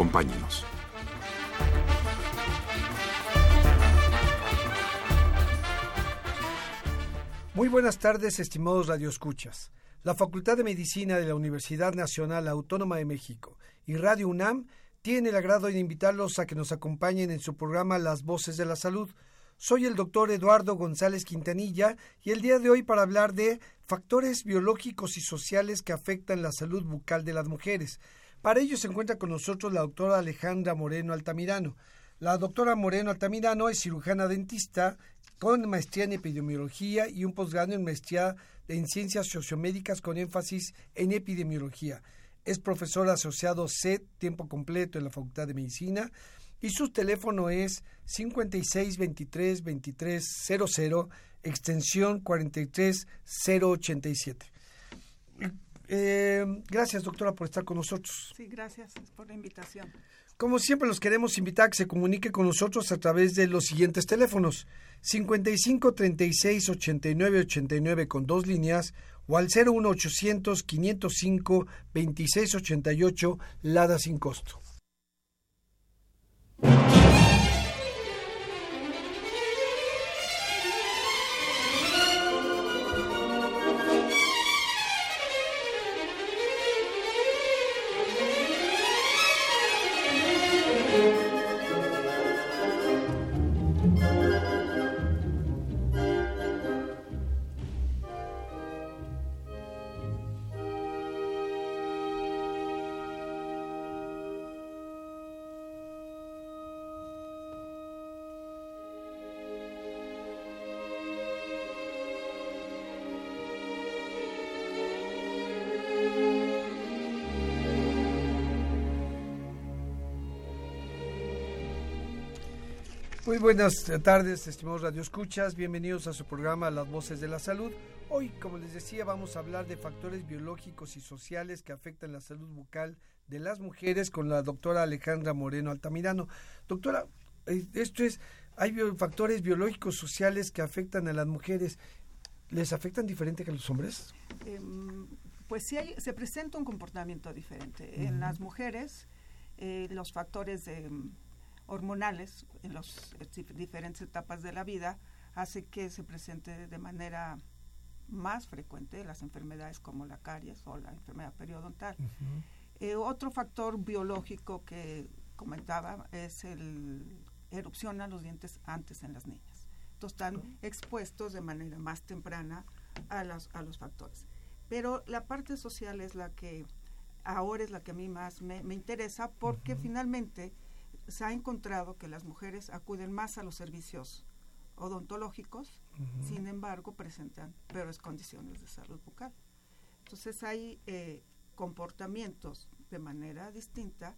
Acompáñenos. Muy buenas tardes, estimados radioescuchas. La Facultad de Medicina de la Universidad Nacional Autónoma de México y Radio UNAM tiene el agrado de invitarlos a que nos acompañen en su programa Las Voces de la Salud. Soy el doctor Eduardo González Quintanilla y el día de hoy para hablar de factores biológicos y sociales que afectan la salud bucal de las mujeres. Para ello se encuentra con nosotros la doctora Alejandra Moreno Altamirano. La doctora Moreno Altamirano es cirujana dentista con maestría en epidemiología y un posgrado en maestría en ciencias sociomédicas con énfasis en epidemiología. Es profesor asociado C tiempo completo en la Facultad de Medicina y su teléfono es 5623 2300 extensión 43087. Eh, gracias, doctora, por estar con nosotros. Sí, gracias por la invitación. Como siempre, los queremos invitar a que se comunique con nosotros a través de los siguientes teléfonos: 55 36 89 89 con dos líneas o al 01800 505 26 88 Lada sin costo. Buenas tardes, estimados radioescuchas. Bienvenidos a su programa Las Voces de la Salud. Hoy, como les decía, vamos a hablar de factores biológicos y sociales que afectan la salud bucal de las mujeres con la doctora Alejandra Moreno Altamirano. Doctora, eh, esto es, hay factores biológicos sociales que afectan a las mujeres. ¿Les afectan diferente que a los hombres? Eh, pues sí, hay, se presenta un comportamiento diferente. En las mujeres, eh, los factores de hormonales en las diferentes etapas de la vida hace que se presente de manera más frecuente las enfermedades como la caries o la enfermedad periodontal. Eh, otro factor biológico que comentaba es el erupción a los dientes antes en las niñas. Entonces están expuestos de manera más temprana a, las, a los factores. Pero la parte social es la que ahora es la que a mí más me, interesa porque finalmente se ha encontrado que las mujeres acuden más a los servicios odontológicos, sin embargo presentan peores condiciones de salud bucal. Entonces hay eh, comportamientos de manera distinta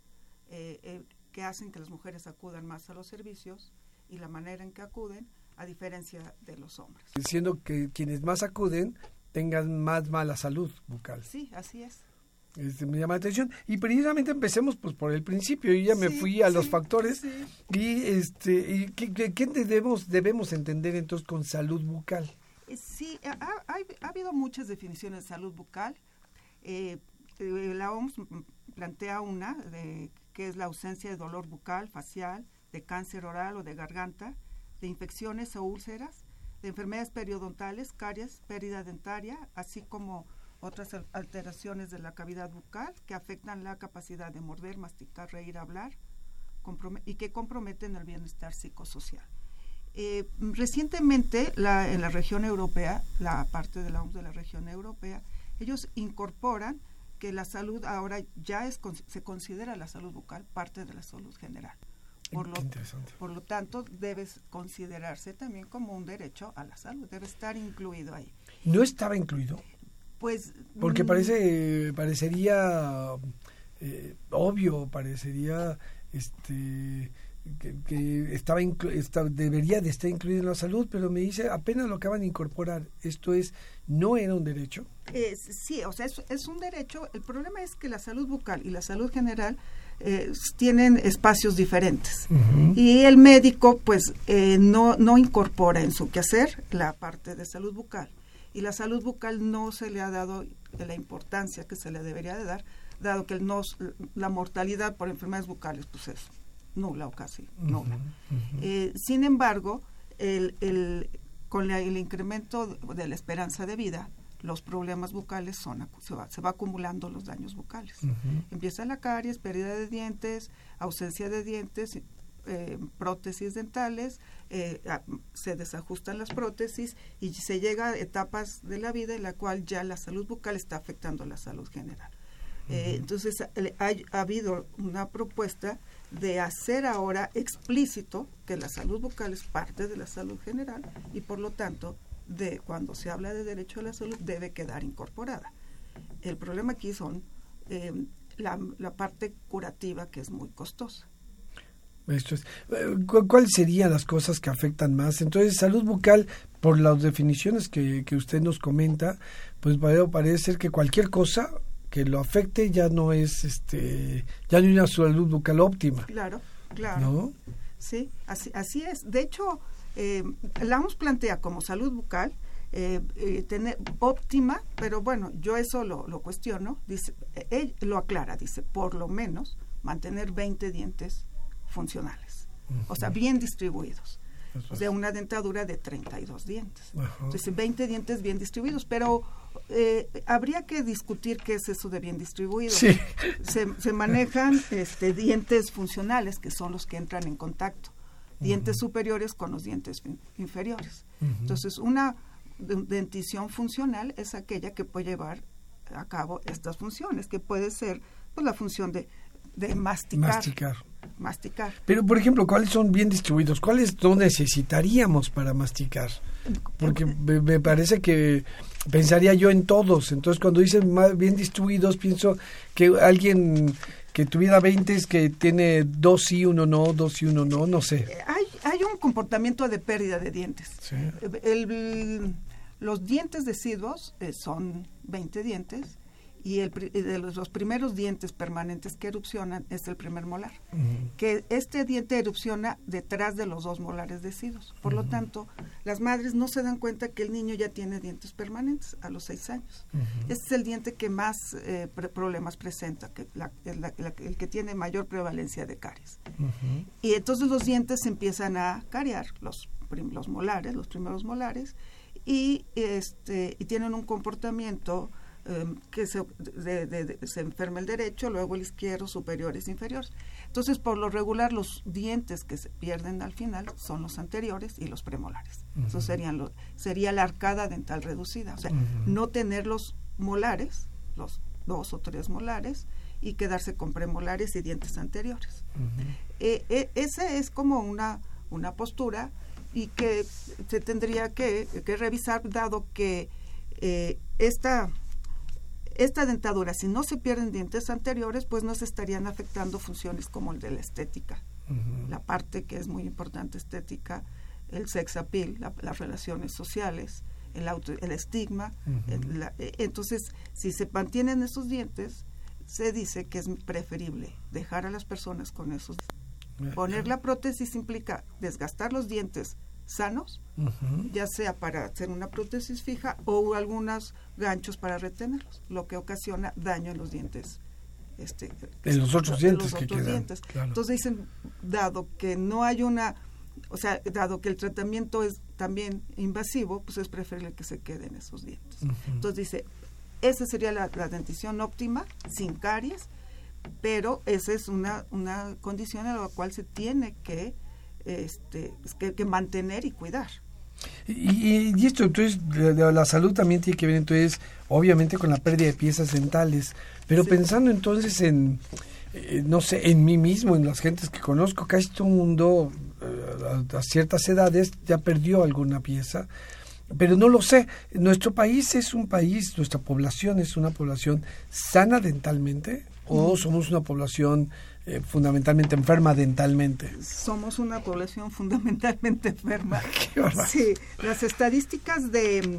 eh, eh, que hacen que las mujeres acudan más a los servicios y la manera en que acuden a diferencia de los hombres. Diciendo que quienes más acuden tengan más mala salud bucal. Sí, así es. Este, me llama la atención. Y precisamente empecemos pues por el principio. Y ya me fui a los factores. y este y ¿qué, debemos debemos entender entonces con salud bucal eh, sí ha, habido muchas definiciones de salud bucal. Eh, eh, la OMS plantea una de que es la ausencia de dolor bucal facial de cáncer oral o de garganta de infecciones o úlceras de enfermedades periodontales caries pérdida dentaria así como otras alteraciones de la cavidad bucal que afectan la capacidad de morder, masticar, reír, hablar y que comprometen el bienestar psicosocial. Eh, recientemente en la región europea, la parte de la OMS de la región europea, ellos incorporan que la salud ahora ya es, se considera la salud bucal parte de la salud general. Por lo, por lo tanto, debe considerarse también como un derecho a la salud, debe estar incluido ahí. ¿No estaba incluido? Pues porque mm, parece parecería eh, obvio, parecería este que, estaba, debería de estar incluido en la salud, pero me dice apenas lo acaban de incorporar. Esto es, ¿no era un derecho? sí, o sea, es, un derecho. El problema es que la salud bucal y la salud general eh, tienen espacios diferentes. Y el médico, pues, eh, no, no incorpora en su quehacer la parte de salud bucal. Y la salud bucal no se le ha dado la importancia que se le debería de dar, dado que el la mortalidad por enfermedades bucales, pues es nula o casi nula. Eh, sin embargo, el, el, con el incremento de la esperanza de vida, los problemas bucales son se va, se va acumulando los daños bucales. Empieza la caries, pérdida de dientes, ausencia de dientes, eh, prótesis dentales, eh, se desajustan las prótesis y se llega a etapas de la vida en la cual ya la salud bucal está afectando la salud general. entonces ha, habido una propuesta de hacer ahora explícito que la salud bucal es parte de la salud general y por lo tanto de cuando se habla de derecho a la salud debe quedar incorporada. El problema aquí son eh, la, parte curativa que es muy costosa. Esto es, eh, ¿Cuáles serían las cosas que afectan más? Entonces, salud bucal, por las definiciones que, que usted nos comenta, pues parece ser que cualquier cosa que lo afecte ya no es este ya no hay una salud bucal óptima. Claro claro. Sí así así es. De hecho eh, la OMS plantea como salud bucal eh, eh, tener óptima pero bueno yo eso lo, lo cuestiono. Dice él lo aclara dice por lo menos mantener 20 dientes funcionales o sea bien distribuidos o sea, una dentadura de 32 dientes. Entonces, 20 dientes bien distribuidos, pero eh, habría que discutir qué es eso de bien distribuido. Se, se, manejan este, dientes funcionales, que son los que entran en contacto, dientes superiores con los dientes inferiores. Entonces, una dentición funcional es aquella que puede llevar a cabo estas funciones, que puede ser pues, la función de, de masticar. Masticar. Masticar. Pero, por ejemplo, ¿cuáles son bien distribuidos? ¿Cuáles no necesitaríamos para masticar? Porque me parece que pensaría yo en todos. Entonces, cuando dicen bien distribuidos, pienso que alguien que tuviera 20 es que tiene dos sí, uno no, dos sí, uno no, no sé. Hay, hay un comportamiento de pérdida de dientes. los dientes deciduos eh, son 20 dientes y el, de los, primeros dientes permanentes que erupcionan es el primer molar, que este diente erupciona detrás de los dos molares decidos. Por lo tanto, las madres no se dan cuenta que el niño ya tiene dientes permanentes a los seis años. Este es el diente que más eh, problemas presenta, que el que tiene mayor prevalencia de caries. Y entonces los dientes empiezan a cariar, los, los molares, los primeros molares, y, este, y tienen un comportamiento Em, que se, se enferma el derecho, luego el izquierdo, superiores, inferiores. Entonces, por lo regular, los dientes que se pierden al final son los anteriores y los premolares. Eso serían los, sería la arcada dental reducida. O sea, no tener los molares, los dos o tres molares, y quedarse con premolares y dientes anteriores. Eh, eh, esa es como una, una postura y que se tendría que, revisar, dado que eh, esta esta dentadura, si no se pierden dientes anteriores, pues no se estarían afectando funciones como el de la estética, la parte que es muy importante estética, el sex appeal, las relaciones sociales, el, auto, el estigma. Eh, entonces, si se mantienen esos dientes, se dice que es preferible dejar a las personas con esos. Poner la prótesis implica desgastar los dientes sanos, ya sea para hacer una prótesis fija o algunos ganchos para retenerlos, lo que ocasiona daño en los dientes. Este, en los otros dientes que Entonces dicen, dado que no hay una, o sea, dado que el tratamiento es también invasivo, pues es preferible que se queden esos dientes. Entonces dice, esa sería la, la, dentición óptima, sin caries, pero esa es una, una condición a la cual se tiene que este, que, mantener y cuidar. Y, esto, entonces, la, salud también tiene que ver, entonces, obviamente con la pérdida de piezas dentales, pero pensando entonces en, eh, no sé, en mí mismo, en las gentes que conozco, casi todo el mundo eh, a, ciertas edades ya perdió alguna pieza, pero no lo sé. Nuestro país es un país, nuestra población es una población sana dentalmente o somos una población eh, fundamentalmente enferma dentalmente? Somos una población fundamentalmente enferma. sí, las estadísticas de,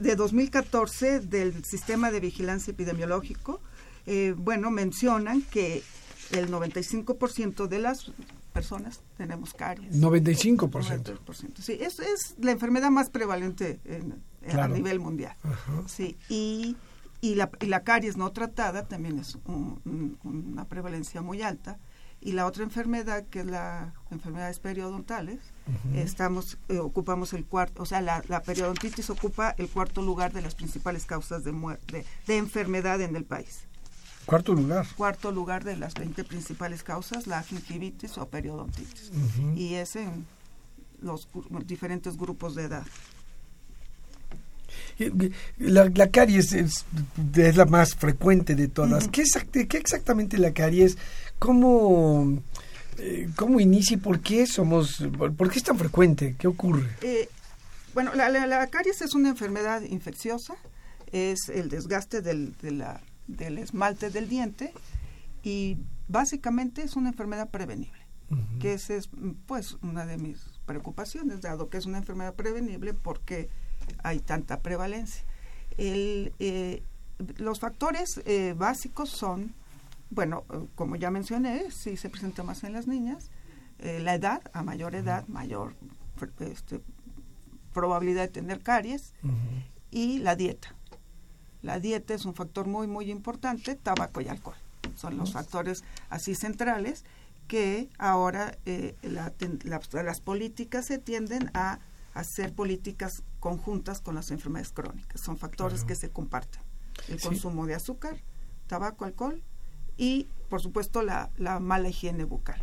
de 2014 del Sistema de Vigilancia Epidemiológico, eh, bueno, mencionan que el 95% de las personas tenemos caries. 95%. 95%. Sí, es, es la enfermedad más prevalente a nivel mundial. Sí, y, y, la, y la caries no tratada también es una prevalencia muy alta. Y la otra enfermedad, que es la enfermedades periodontales, estamos eh, ocupamos el cuarto, o sea, la, la, periodontitis ocupa el cuarto lugar de las principales causas de muerte, de enfermedad en el país. Cuarto lugar. Cuarto lugar de las 20 principales causas, la gingivitis o periodontitis. Y es en los diferentes grupos de edad. La, la caries es, la más frecuente de todas. ¿Qué, ¿Qué, exactamente la caries? ¿Cómo, eh, ¿Cómo inicia y por qué somos, por qué es tan frecuente? ¿Qué ocurre? Eh, bueno, la, la, caries es una enfermedad infecciosa, es el desgaste del, de la del esmalte del diente y básicamente es una enfermedad prevenible, que esa es pues una de mis preocupaciones, dado que es una enfermedad prevenible porque hay tanta prevalencia. El, eh, los factores eh, básicos son, bueno, como ya mencioné, si se presenta más en las niñas, eh, la edad, a mayor edad, mayor este, probabilidad de tener caries, y la dieta. La dieta es un factor muy, muy importante, tabaco y alcohol. Son los factores así centrales que ahora eh, las políticas se tienden a hacer políticas conjuntas con las enfermedades crónicas. Son factores que se comparten. El consumo de azúcar, tabaco, alcohol y, por supuesto, la, la mala higiene bucal.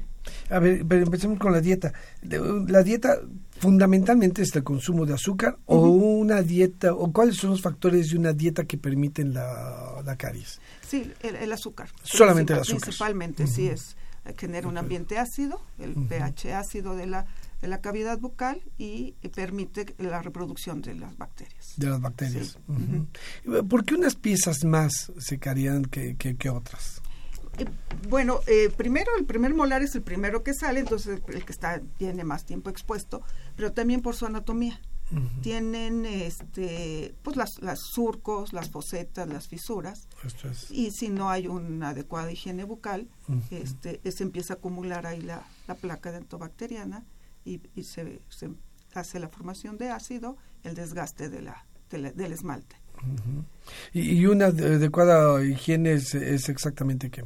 A ver, pero empecemos con la dieta. La dieta fundamentalmente es el consumo de azúcar o una dieta, o cuáles son los factores de una dieta que permiten la, la caries. Sí, el, azúcar. Solamente el azúcar. Principalmente, sí es. Genera un ambiente ácido, el pH ácido de la, de la cavidad bucal y, permite la reproducción de las bacterias. De las bacterias. ¿Por qué unas piezas más se carían que, que, que otras? Eh, bueno, eh, primero el primer molar es el primero que sale, entonces el que está tiene más tiempo expuesto, pero también por su anatomía. Tienen este pues las, las surcos, las fosetas, las fisuras. Y si no hay una adecuada higiene bucal, este se empieza a acumular ahí la, la placa dentobacteriana y, y se, se, hace la formación de ácido, el desgaste de la, del esmalte. ¿Y, una adecuada higiene es, es exactamente qué?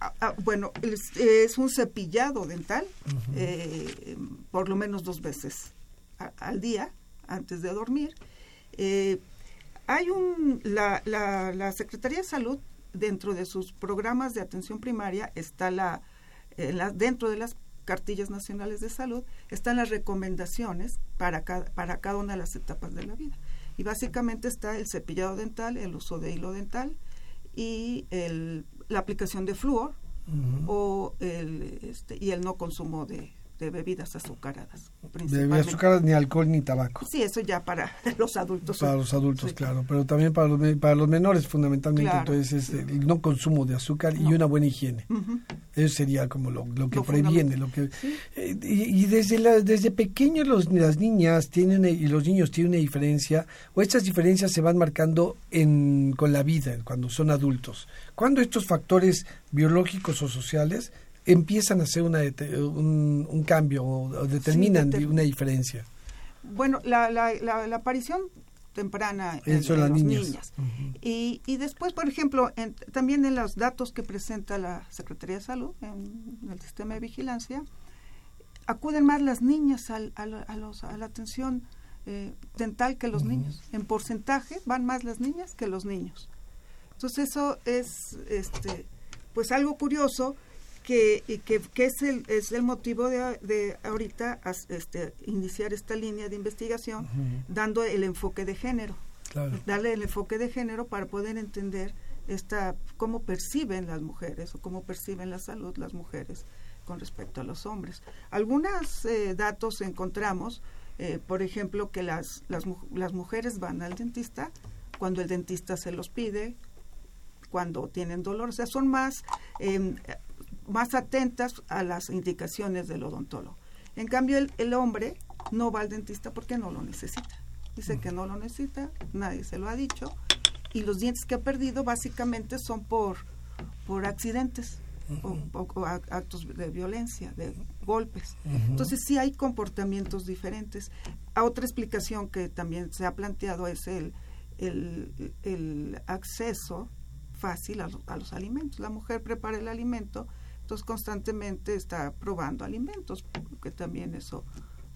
Ah, ah, bueno, es, un cepillado dental eh, por lo menos dos veces al día antes de dormir. Eh, hay un la, la, Secretaría de Salud dentro de sus programas de atención primaria está la, eh, dentro de las cartillas nacionales de salud están las recomendaciones para cada, para cada una de las etapas de la vida. Y básicamente está el cepillado dental, el uso de hilo dental y el la aplicación de flúor o el, este, y el no consumo de, de bebidas azucaradas. Bebidas azucaradas, ni alcohol ni tabaco. Sí, eso ya para los adultos. Para los adultos, claro, pero también para los, para los menores fundamentalmente, entonces es el no consumo de azúcar y una buena higiene. Eso sería como lo, lo que previene. Lo que, eh, y, desde, la, desde pequeños los, las niñas tienen y los niños tienen una diferencia, o estas diferencias se van marcando en, con la vida, cuando son adultos. Cuando estos factores biológicos o sociales empiezan a hacer una, un, un, cambio o, determinan una diferencia? Bueno, la, la, la, aparición temprana en, las niñas. y, y, después, por ejemplo, también en los datos que presenta la Secretaría de Salud, en, el sistema de vigilancia, acuden más las niñas al, a, los, a la atención eh, dental que los niños. En porcentaje van más las niñas que los niños. Entonces eso es este pues algo curioso que, que, que es, el, es el motivo de, de ahorita este, iniciar esta línea de investigación dando el enfoque de género. Darle el enfoque de género para poder entender esta cómo perciben las mujeres o cómo perciben la salud las mujeres con respecto a los hombres. Algunos eh, datos encontramos, eh, por ejemplo, que las, las, las mujeres van al dentista cuando el dentista se los pide, cuando tienen dolor, o sea, son más, em, más atentas a las indicaciones del odontólogo. En cambio, el, el hombre no va al dentista porque no lo necesita. Dice que no lo necesita, nadie se lo ha dicho, y los dientes que ha perdido básicamente son por, por accidentes o, actos de violencia, de golpes. Entonces sí hay comportamientos diferentes. A otra explicación que también se ha planteado es el, el, acceso fácil a, los alimentos. La mujer prepara el alimento, entonces constantemente está probando alimentos, que también eso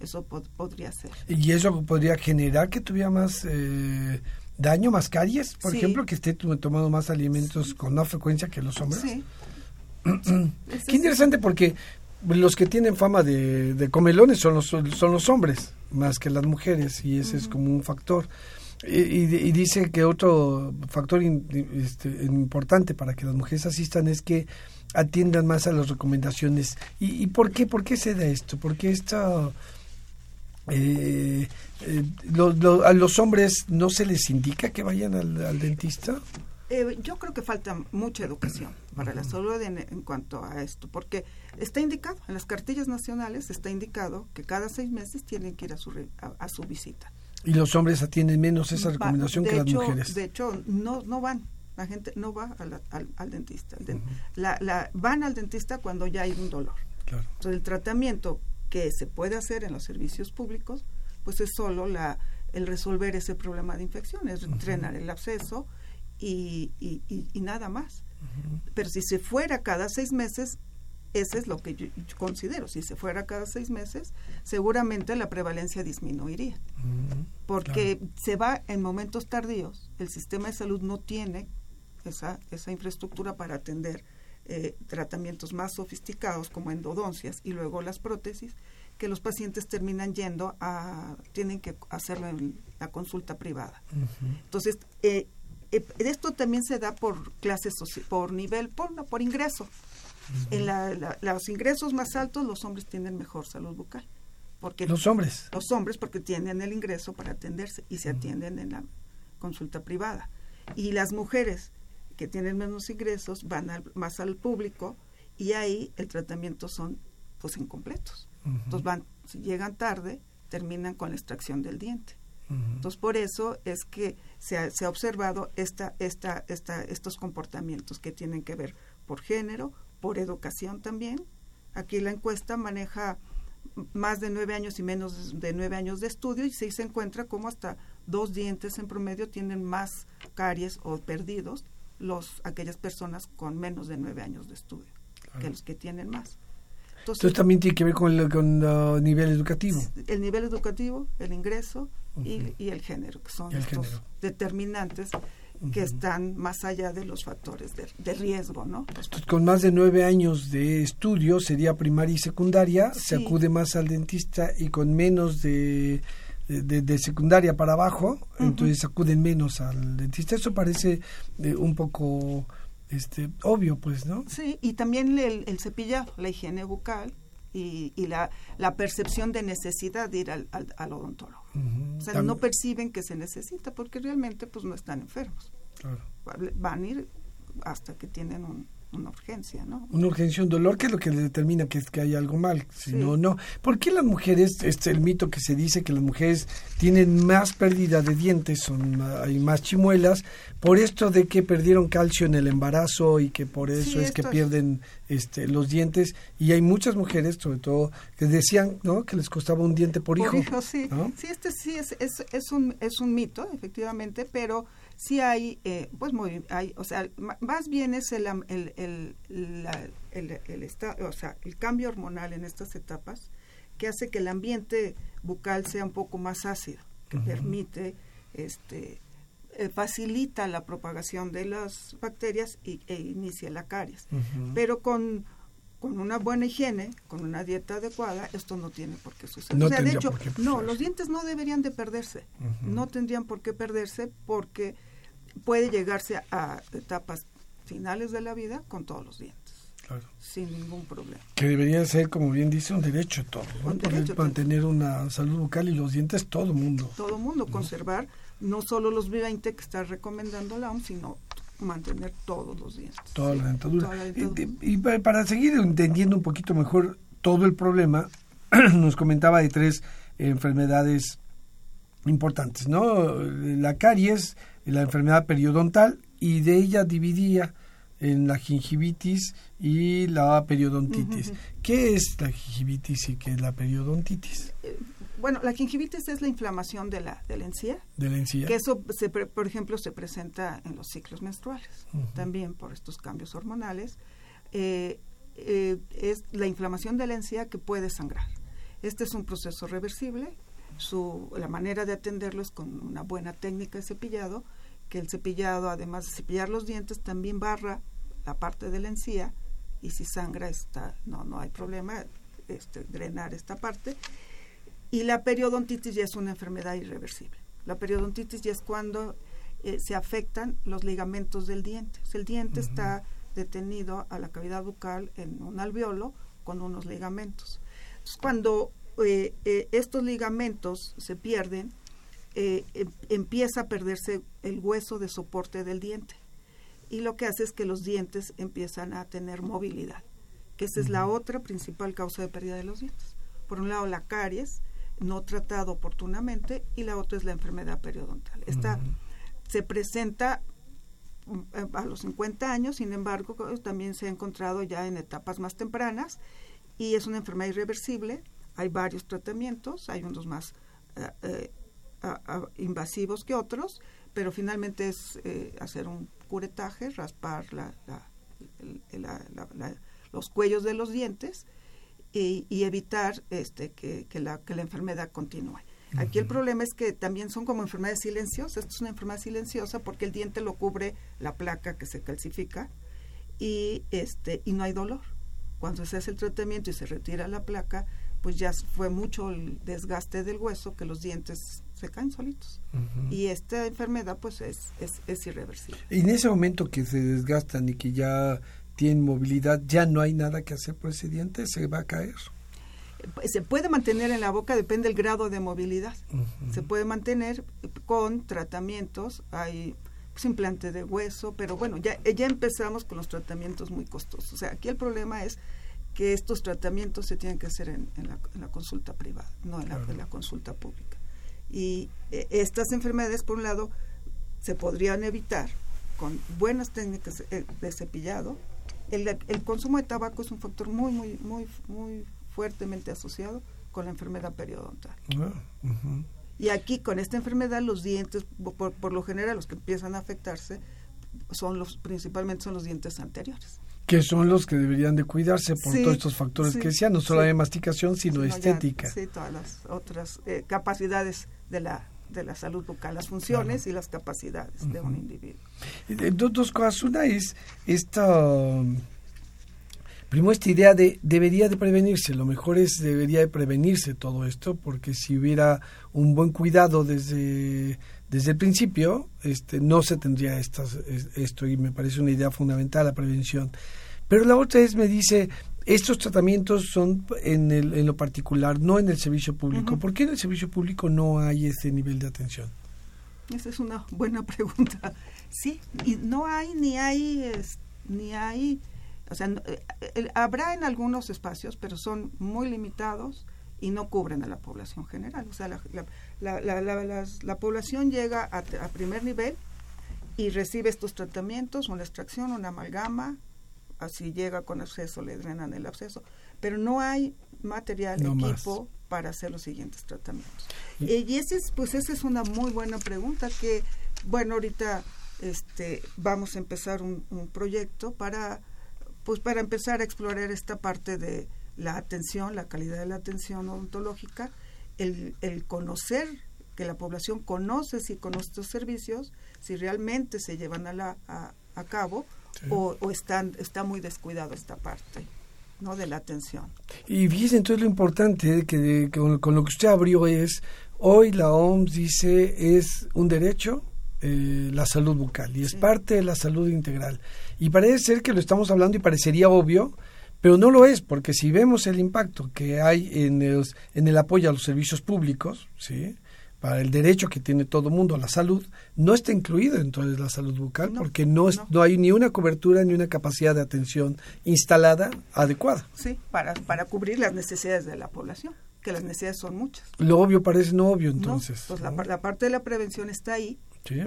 eso podría ser. ¿Y eso podría generar que tuviera más eh, daño, más caries? Por ejemplo, que esté tomando más alimentos con más frecuencia que los hombres. Sí, Qué interesante porque los que tienen fama de, comelones son los, son los hombres más que las mujeres y ese es como un factor. Y, dice que otro factor este, importante para que las mujeres asistan es que atiendan más a las recomendaciones. ¿Y, por qué? ¿Por qué se da esto? ¿Por qué esto, eh, eh, a los hombres no se les indica que vayan al dentista? Eh, yo creo que falta mucha educación para la salud en, cuanto a esto, porque está indicado, en las cartillas nacionales está indicado que cada seis meses tienen que ir a su, a, su visita. Y los hombres atienden menos esa recomendación que las mujeres. De hecho, no, no van, la gente no va al, dentista. la, la, van al dentista cuando ya hay un dolor. Entonces, el tratamiento que se puede hacer en los servicios públicos, pues es solo la, el resolver ese problema de infección, es entrenar el absceso, y, y, nada más. Pero si se fuera cada seis meses, ese es lo que yo, considero. Si se fuera cada seis meses, seguramente la prevalencia disminuiría. Porque se va en momentos tardíos. El sistema de salud no tiene esa, esa infraestructura para atender eh, tratamientos más sofisticados como endodoncias y luego las prótesis, que los pacientes terminan yendo a, tienen que hacerlo en la consulta privada. Entonces, eh, eh, esto también se da por clases, por nivel, por, por ingreso. En los ingresos más altos los hombres tienen mejor salud bucal. Porque los hombres. Los hombres porque tienen el ingreso para atenderse y se atienden en la consulta privada. Y las mujeres que tienen menos ingresos van más al público y ahí el tratamiento son pues incompletos. Entonces van, si llegan tarde, terminan con la extracción del diente. Entonces, por eso es que se ha, se ha observado esta, esta, esta, estos comportamientos que tienen que ver por género, por educación también. Aquí la encuesta maneja más de nueve años y menos de nueve años de estudio y se encuentra como hasta dos dientes en promedio tienen más caries o perdidos los aquellas personas con menos de nueve años de estudio que los que tienen más. Entonces, también tiene que ver con el con, nivel educativo. El nivel educativo, el ingreso y, el género, que son estos determinantes que están más allá de los factores de, riesgo, ¿no? con más de nueve años de estudio, sería primaria y secundaria, se acude más al dentista y con menos de, de, secundaria para abajo, entonces acuden menos al dentista. Eso parece eh, un poco este obvio, pues, ¿no? Sí, y también el, el cepillado, la higiene bucal, y, la, la, percepción de necesidad de ir al, al, odontólogo. O sea, no perciben que se necesita porque realmente pues no están enfermos. Van a ir hasta que tienen un, una urgencia, ¿no? Una urgencia, un dolor, que es lo que le determina que, que hay algo mal. Si no, no. ¿Por qué las mujeres, este el mito que se dice que las mujeres tienen más pérdida de dientes, son hay más chimuelas, por esto de que perdieron calcio en el embarazo y que por eso es que pierden este los dientes y hay muchas mujeres, sobre todo, que decían, ¿no? Que les costaba un diente por, hijo. sí. Sí, este sí es, es, es, un, es un mito, efectivamente, pero sí hay, eh, pues muy, hay, o sea, más bien es el, el, el, el, el o sea, el cambio hormonal en estas etapas que hace que el ambiente bucal sea un poco más ácido, que permite, este, eh, facilita la propagación de las bacterias y, e inicia la caries. Pero con con una buena higiene, con una dieta adecuada, esto no tiene por qué suceder. o sea, de hecho, no, los dientes no deberían de perderse. No tendrían por qué perderse porque puede llegarse a etapas finales de la vida con todos los dientes. Sin ningún problema. Que debería ser, como bien dice, un derecho todo. ¿no? mantener una salud bucal y los dientes todo mundo. Todo mundo, conservar no solo los 20 que está recomendando la OMS, sino mantener todos los dientes. Toda la dentadura. Y, para seguir entendiendo un poquito mejor todo el problema, nos comentaba de tres enfermedades importantes, ¿no? La caries, la enfermedad periodontal, y de ella dividía en la gingivitis y la periodontitis. ¿Qué es la gingivitis y qué es la periodontitis? Eh, bueno, la gingivitis es la inflamación de la, de la encía. De la encía. Que eso, se, por ejemplo, se presenta en los ciclos menstruales, también por estos cambios hormonales. Eh, eh, es la inflamación de la encía que puede sangrar. Este es un proceso reversible. Su, la manera de atenderlo es con una buena técnica de cepillado, que el cepillado, además de cepillar los dientes, también barra la parte de la encía y si sangra está, no, no hay problema, este, drenar esta parte y la periodontitis ya es una enfermedad irreversible. La periodontitis ya es cuando eh, se afectan los ligamentos del diente. el diente está detenido a la cavidad bucal en un alveolo con unos ligamentos. cuando eh, eh, estos ligamentos se pierden, em, empieza a perderse el hueso de soporte del diente. Y lo que hace es que los dientes empiezan a tener movilidad, que esa es la otra principal causa de pérdida de los dientes. Por un lado, la caries, no tratado oportunamente y la otra es la enfermedad periodontal. Esta se presenta mm, eh, a los 50 años, sin embargo, también se ha encontrado ya en etapas más tempranas y es una enfermedad irreversible. Hay varios tratamientos, hay unos más eh, eh, invasivos que otros, pero finalmente es hacer un curetaje, raspar los cuellos de los dientes y, evitar este, que, la, que la enfermedad continúe. Aquí el problema es que también son como enfermedades silenciosas. Esto es una enfermedad silenciosa porque el diente lo cubre la placa que se calcifica y, este, y no hay dolor. Cuando se hace el tratamiento y se retira la placa, pues ya fue mucho el desgaste del hueso que los dientes se caen solitos. Y esta enfermedad pues es, es, es irreversible. Y en ese momento que se desgastan y que ya tiene movilidad, ya no hay nada que hacer por ese diente, se va a caer. Pues, se puede mantener en la boca, depende del grado de movilidad. Se puede mantener con tratamientos, hay pues, implante de hueso, pero bueno, ya, ya empezamos con los tratamientos muy costosos. O sea, aquí el problema es que estos tratamientos se tienen que hacer en, la, consulta privada, no en la, en la consulta pública. Y eh, estas enfermedades, por un lado, se podrían evitar con buenas técnicas eh, de cepillado, el, consumo de tabaco es un factor muy, muy, muy, muy fuertemente asociado con la enfermedad periodontal. Ah, y aquí con esta enfermedad los dientes, por, lo general los que empiezan a afectarse, son los principalmente son los dientes anteriores. Que son los que deberían de cuidarse por todos estos factores que decía, no solo de masticación, sino, estética. sí, todas las otras eh, capacidades de la de la salud bucal, las funciones y las capacidades de un individuo. dos, cosas. Una es esta, primero esta idea de debería de prevenirse. Lo mejor es debería de prevenirse todo esto, porque si hubiera un buen cuidado desde, desde el principio, este, no se tendría estas, esto y me parece una idea fundamental la prevención. Pero la otra es, me dice, estos tratamientos son en, el, en lo particular, no en el servicio público. ¿Por qué en el servicio público no hay ese nivel de atención? Esa es una buena pregunta. Sí, y no hay ni hay ni hay, o sea, eh, habrá en algunos espacios, pero son muy limitados y no cubren a la población general. O sea, la, la, la, la población llega a, a, primer nivel y recibe estos tratamientos, una extracción, una amalgama, así llega con acceso, le drenan el absceso, pero no hay material, equipo para hacer los siguientes tratamientos. Eh, y ese es, pues esa es una muy buena pregunta que, bueno, ahorita este, vamos a empezar un, proyecto para, pues para empezar a explorar esta parte de la atención, la calidad de la atención odontológica, el, el conocer que la población conoce si conoce estos servicios, si realmente se llevan a, la, a, a cabo o, están, está muy descuidado esta parte. ¿no? de la atención. Y fíjense entonces lo importante que, con, lo que usted abrió es, hoy la OMS dice es un derecho eh, la salud bucal y es parte de la salud integral. Y parece ser que lo estamos hablando y parecería obvio, pero no lo es, porque si vemos el impacto que hay en, en el apoyo a los servicios públicos, ¿sí? para el derecho que tiene todo mundo a la salud, no está incluido de la salud bucal porque no, es, no. hay ni una cobertura ni una capacidad de atención instalada adecuada. Sí, para, para cubrir las necesidades de la población, que las necesidades son muchas. Lo obvio parece no obvio entonces. pues la, la, parte de la prevención está ahí.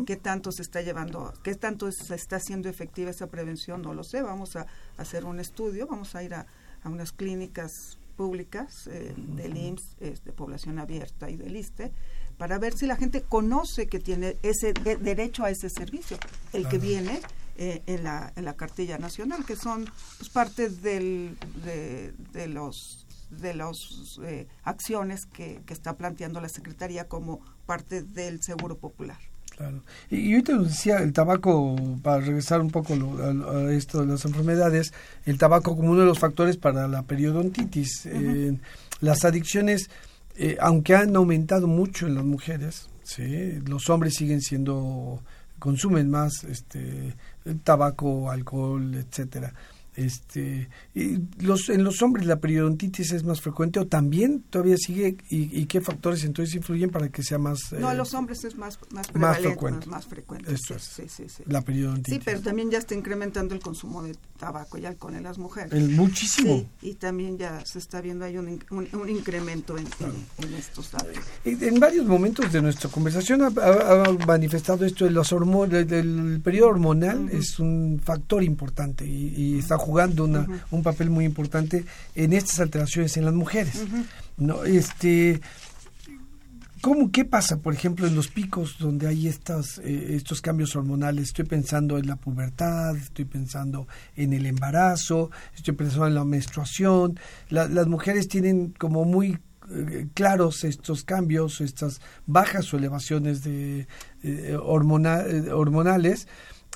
¿Qué tanto se está llevando, qué tanto se está haciendo efectiva esa prevención? No lo sé. Vamos a hacer un estudio, vamos a ir a, a unas clínicas públicas eh, del IMSS, de población abierta y del ISTE, para ver si la gente conoce que tiene ese derecho a ese servicio, el que viene eh, en, la, en la cartilla nacional, que son pues, parte del, de, los de las eh, acciones que, que está planteando la Secretaría como parte del Seguro Popular. Claro. Y, y te decía el tabaco, para regresar un poco a, esto de las enfermedades, el tabaco como uno de los factores para la periodontitis. Eh, las adicciones, eh, aunque han aumentado mucho en las mujeres, ¿sí? los hombres siguen siendo, consumen más este, tabaco, alcohol, etcétera este y los en los hombres la periodontitis es más frecuente o también todavía sigue y, qué factores entonces influyen para que sea más no en los hombres es más más, más frecuente. más, frecuente Eso sí, es, sí, sí, la periodontitis. sí pero también ya está incrementando el consumo de tabaco y alcohol en las mujeres. El muchísimo. Y también ya se está viendo hay un, un, incremento en, en, estos datos. En varios momentos de nuestra conversación ha, manifestado esto de los hormonas el, periodo hormonal es un factor importante y, y está jugando una, un papel muy importante en estas alteraciones en las mujeres. no este ¿Cómo, ¿Qué pasa, por ejemplo, en los picos donde hay estas, eh, estos cambios hormonales? Estoy pensando en la pubertad, estoy pensando en el embarazo, estoy pensando en la menstruación. las mujeres tienen como muy eh, claros estos cambios, estas bajas o elevaciones de eh, hormonales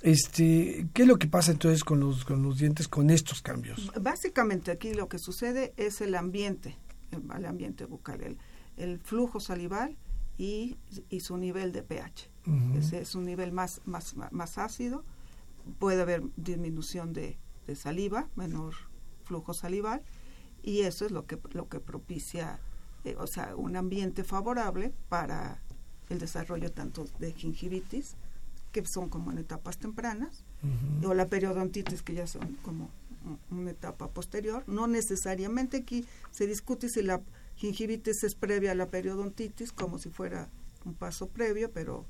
este, ¿Qué es lo que pasa entonces con los, con los dientes con estos cambios? Básicamente aquí lo que sucede es el ambiente, el, ambiente bucal, el, el, flujo salival y, y, su nivel de pH. Ese es un nivel más, más, más ácido, puede haber disminución de, de, saliva, menor flujo salival, y eso es lo que, lo que propicia, eh, o sea, un ambiente favorable para el desarrollo tanto de gingivitis que son como en etapas tempranas, o la periodontitis, que ya son como una etapa posterior. No necesariamente aquí se discute si la gingivitis es previa a la periodontitis, como si fuera un paso previo, pero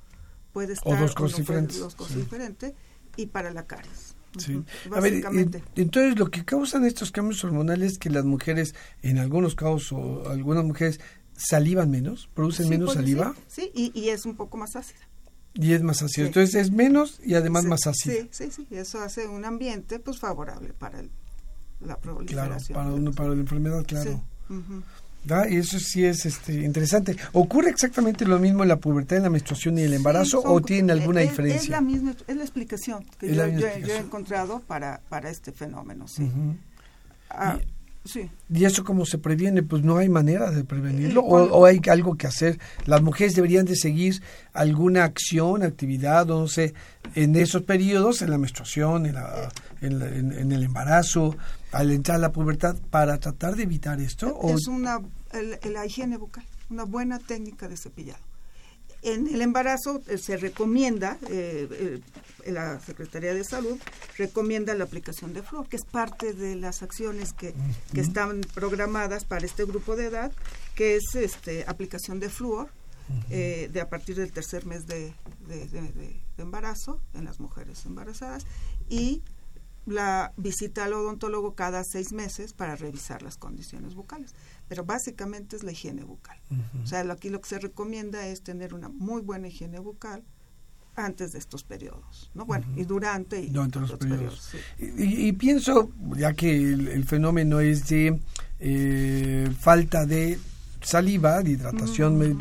puede estar... O dos cosas diferentes. Dos cosas diferentes, y para la caries. Sí. Básicamente. entonces, lo que causan estos cambios hormonales es que las mujeres, en algunos casos, o algunas mujeres, salivan menos, producen menos saliva. Sí, y, y, es un poco más ácida. Y es más ácido. Entonces es menos y además más ácido. Sí, sí, sí. Eso hace un ambiente pues favorable para el, la proliferación. Claro, para, para la enfermedad, claro. Y eso sí es este, interesante. ¿Ocurre exactamente lo mismo en la pubertad, en la menstruación y el embarazo o tiene alguna diferencia? Es la misma, es la explicación que yo, he encontrado para, para este fenómeno, sí. Sí. ¿Y eso cómo se previene? Pues no hay manera de prevenirlo o, hay algo que hacer. Las mujeres deberían de seguir alguna acción, actividad, no sé, en esos periodos, en la menstruación, en, en, el embarazo, al entrar a la pubertad, para tratar de evitar esto. Es una, la higiene bucal, una buena técnica de cepillado. En el embarazo eh, se recomienda, eh, la Secretaría de Salud recomienda la aplicación de flúor, que es parte de las acciones que, que, están programadas para este grupo de edad, que es este aplicación de flúor eh, de a partir del tercer mes de, de, embarazo en las mujeres embarazadas y la visita al odontólogo cada seis meses para revisar las condiciones bucales pero básicamente es la higiene bucal. O sea, aquí lo que se recomienda es tener una muy buena higiene bucal antes de estos periodos, ¿no? Bueno, y durante y durante los periodos. y, pienso, ya que el, fenómeno es de eh, falta de saliva, de hidratación,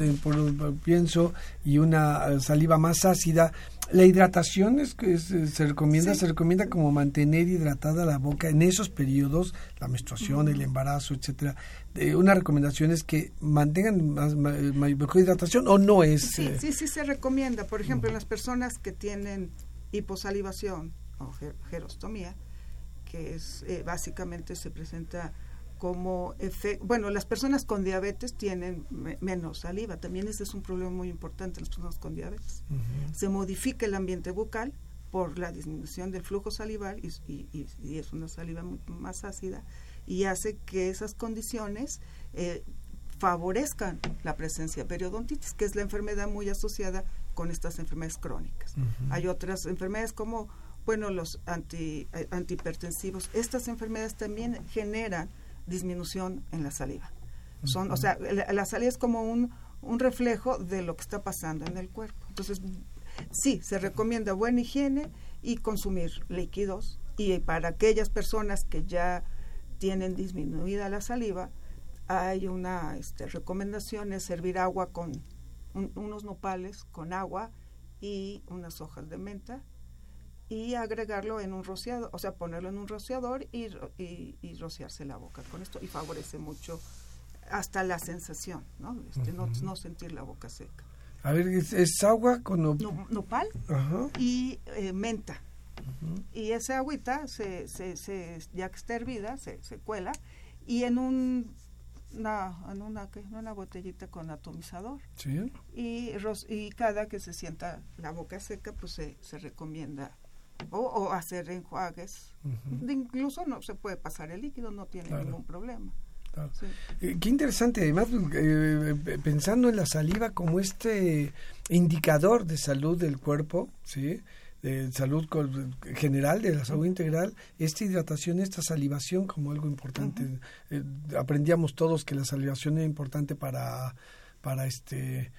pienso, y una saliva más ácida, la hidratación es que se recomienda, se recomienda como mantener hidratada la boca en esos periodos, la menstruación, el embarazo, etcétera. Una recomendación es que mantengan más, mejor hidratación o no es. Sí, eh, sí, sí se recomienda. Por ejemplo, en las personas que tienen hiposalivación o gerostomía, que es eh, básicamente se presenta como efecto, bueno, las personas con diabetes tienen menos saliva, también ese es un problema muy importante en las personas con diabetes. Se modifica el ambiente bucal por la disminución del flujo salival y, es una saliva más ácida y hace que esas condiciones eh, favorezcan la presencia de periodontitis, que es la enfermedad muy asociada con estas enfermedades crónicas. Hay otras enfermedades como, bueno, los anti, eh, antihipertensivos. Estas enfermedades también generan disminución en la saliva. Son, O sea, la, saliva es como un, un reflejo de lo que está pasando en el cuerpo. Entonces, sí, se recomienda buena higiene y consumir líquidos. Y para aquellas personas que ya tienen disminuida la saliva, hay una este, recomendación, es servir agua con unos nopales con agua y unas hojas de menta y agregarlo en un rociador, o sea, ponerlo en un rociador y, y, rociarse la boca con esto y favorece mucho hasta la sensación, ¿no? Este, no, sentir la boca seca. A ver, es, agua con nopal y eh, menta. Y esa agüita, se, se, se, ya que está hervida, se, se cuela y en un una, en una, una botellita con atomizador. Y, y cada que se sienta la boca seca, pues se, se recomienda o, hacer enjuagues. Incluso no se puede pasar el líquido, no tiene ningún problema. Eh, qué interesante, además, eh, eh, pensando en la saliva como este indicador de salud del cuerpo, ¿sí? De salud general, de la salud integral, esta hidratación, esta salivación como algo importante. aprendíamos todos que la salivación era importante para, para este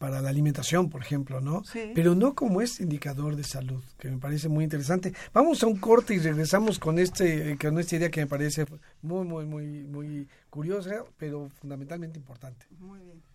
para la alimentación, por ejemplo, ¿no? Pero no como este indicador de salud, que me parece muy interesante. Vamos a un corte y regresamos con este con esta idea que me parece muy muy muy muy curiosa, pero fundamentalmente importante. Muy bien.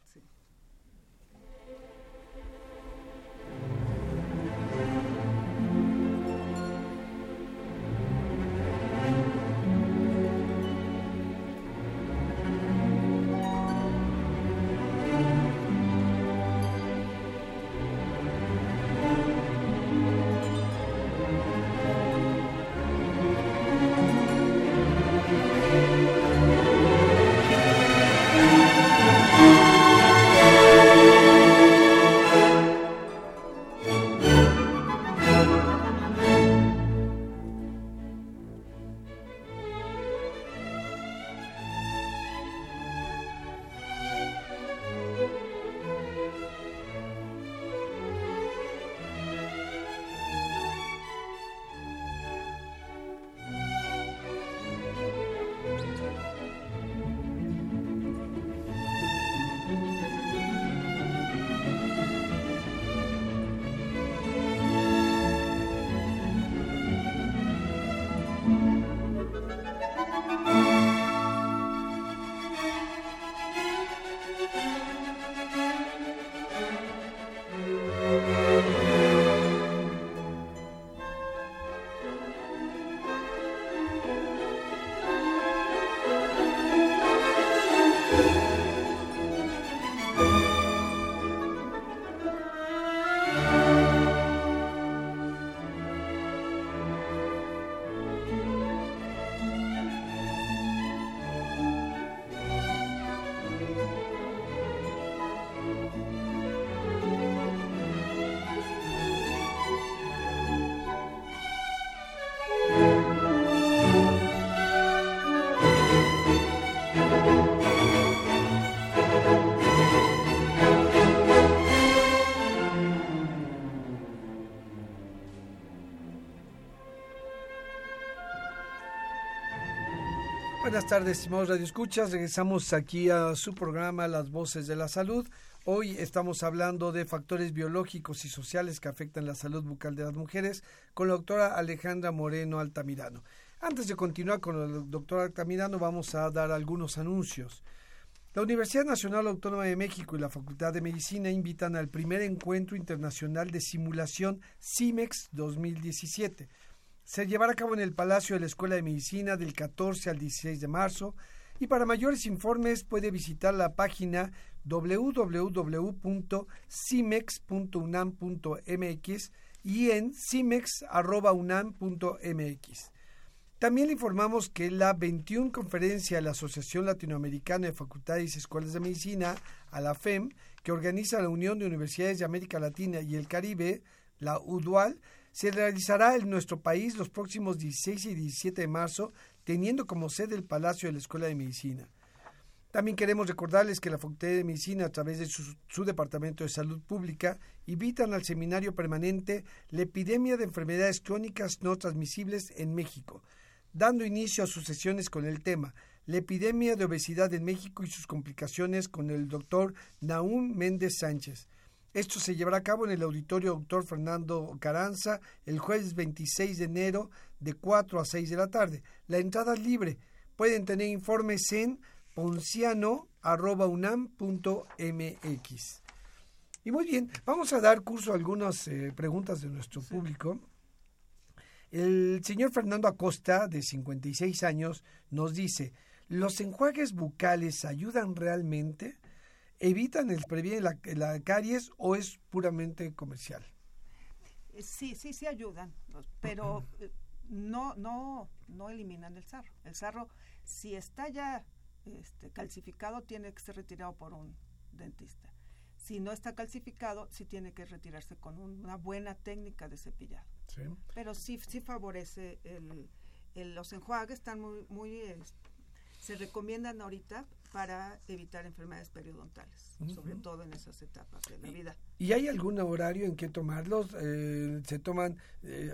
Buenas tardes, estimados radioescuchas. Regresamos aquí a su programa Las Voces de la Salud. Hoy estamos hablando de factores biológicos y sociales que afectan la salud bucal de las mujeres con la doctora Alejandra Moreno Altamirano. Antes de continuar con el doctor Altamirano, vamos a dar algunos anuncios. La Universidad Nacional Autónoma de México y la Facultad de Medicina invitan al primer encuentro internacional de simulación CIMEX 2017 se llevará a cabo en el Palacio de la Escuela de Medicina del 14 al 16 de marzo y para mayores informes puede visitar la página www.cimex.unam.mx y en cimex.unam.mx. También le informamos que la 21 conferencia de la Asociación Latinoamericana de Facultades y Escuelas de Medicina, a la FEM, que organiza la Unión de Universidades de América Latina y el Caribe, la UDUAL, se realizará en nuestro país los próximos 16 y 17 de marzo, teniendo como sede el Palacio de la Escuela de Medicina. También queremos recordarles que la Facultad de Medicina, a través de su, Departamento de Salud Pública, invitan al seminario permanente La epidemia de enfermedades crónicas no transmisibles en México, dando inicio a sus sesiones con el tema La epidemia de obesidad en México y sus complicaciones con el doctor Naúm Méndez Sánchez. Esto se llevará a cabo en el auditorio doctor Fernando Caranza el jueves 26 de enero de 4 a 6 de la tarde. La entrada es libre. Pueden tener informes en ponciano.unam.mx. Y muy bien, vamos a dar curso a algunas eh, preguntas de nuestro público. El señor Fernando Acosta, de 56 años, nos dice, ¿los enjuagues bucales ayudan realmente? ¿Evitan el previene la, la caries o es puramente comercial? Eh, sí, sí, sí ayudan, pero eh, no, no, no eliminan el sarro. El sarro, si está ya este, calcificado tiene que ser retirado por un dentista. Si no está calcificado, sí tiene que retirarse con una buena técnica de cepillado. Pero sí, sí favorece el, los enjuagues, están muy, muy se recomiendan ahorita para evitar enfermedades periodontales, sobre todo en esas etapas de la vida. ¿Y hay algún horario en que tomarlos? Eh, ¿Se toman eh,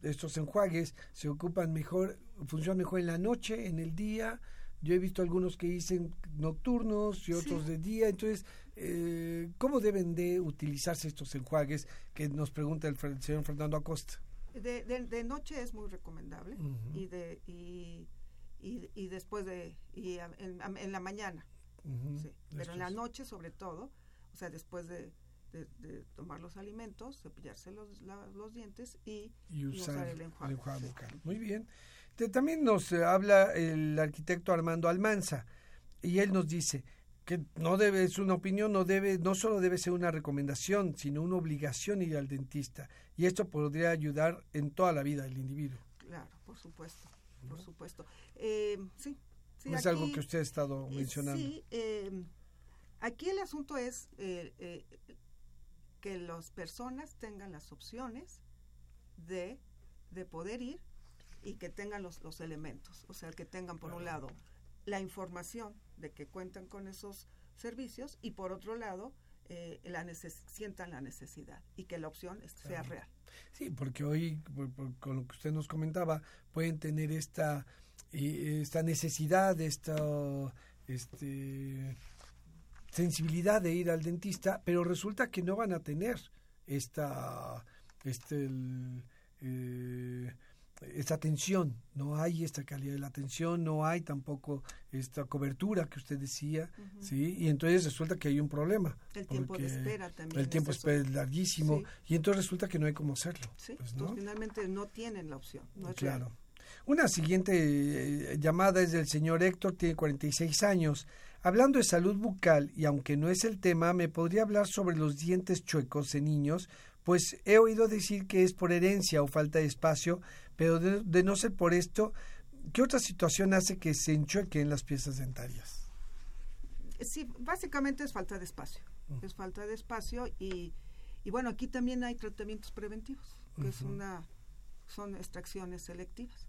estos enjuagues? ¿Se ocupan mejor, funcionan mejor en la noche, en el día? Yo he visto algunos que dicen nocturnos y otros de día. Entonces, eh, ¿cómo deben de utilizarse estos enjuagues que nos pregunta el, señor Fernando Acosta? De, de, noche es muy recomendable y de y, y, después de y en, la mañana. sí. Pero en la noche sobre todo, o sea, después de, de, tomar los alimentos, cepillarse los, los dientes y, usar, el enjuague. Muy bien también nos eh, habla el arquitecto Armando Almanza y él nos dice que no debe, es una opinión, no debe, no solo debe ser una recomendación, sino una obligación ir al dentista. Y esto podría ayudar en toda la vida del individuo. Claro, por supuesto, por supuesto. Eh, sí, sí, Es algo que usted ha estado mencionando. Sí, eh, aquí el asunto es que las personas tengan las opciones de, de poder ir y que tengan los, los elementos, o sea, que tengan por un lado la información de que cuentan con esos servicios y por otro lado eh, la sientan la necesidad y que la opción sea real. Sí, porque hoy, con lo que usted nos comentaba, pueden tener esta, esta necesidad, esta este, sensibilidad de ir al dentista, pero resulta que no van a tener esta, este, eh, esta atención, no hay esta calidad de la atención, no hay tampoco esta cobertura que usted decía, ¿sí? Y entonces resulta que hay un problema. El tiempo de espera también. El tiempo de espera es larguísimo y entonces resulta que no hay cómo hacerlo. Sí, pues, finalmente no tienen la opción. claro. Una siguiente eh, llamada es del señor Héctor, tiene 46 años. Hablando de salud bucal, y aunque no es el tema, me podría hablar sobre los dientes chuecos en niños, pues he oído decir que es por herencia o falta de espacio, pero de, no ser por esto, ¿qué otra situación hace que se enchuequen las piezas dentarias? Sí, básicamente es falta de espacio. Es falta de espacio y, y, bueno, aquí también hay tratamientos preventivos, que es una, son extracciones selectivas.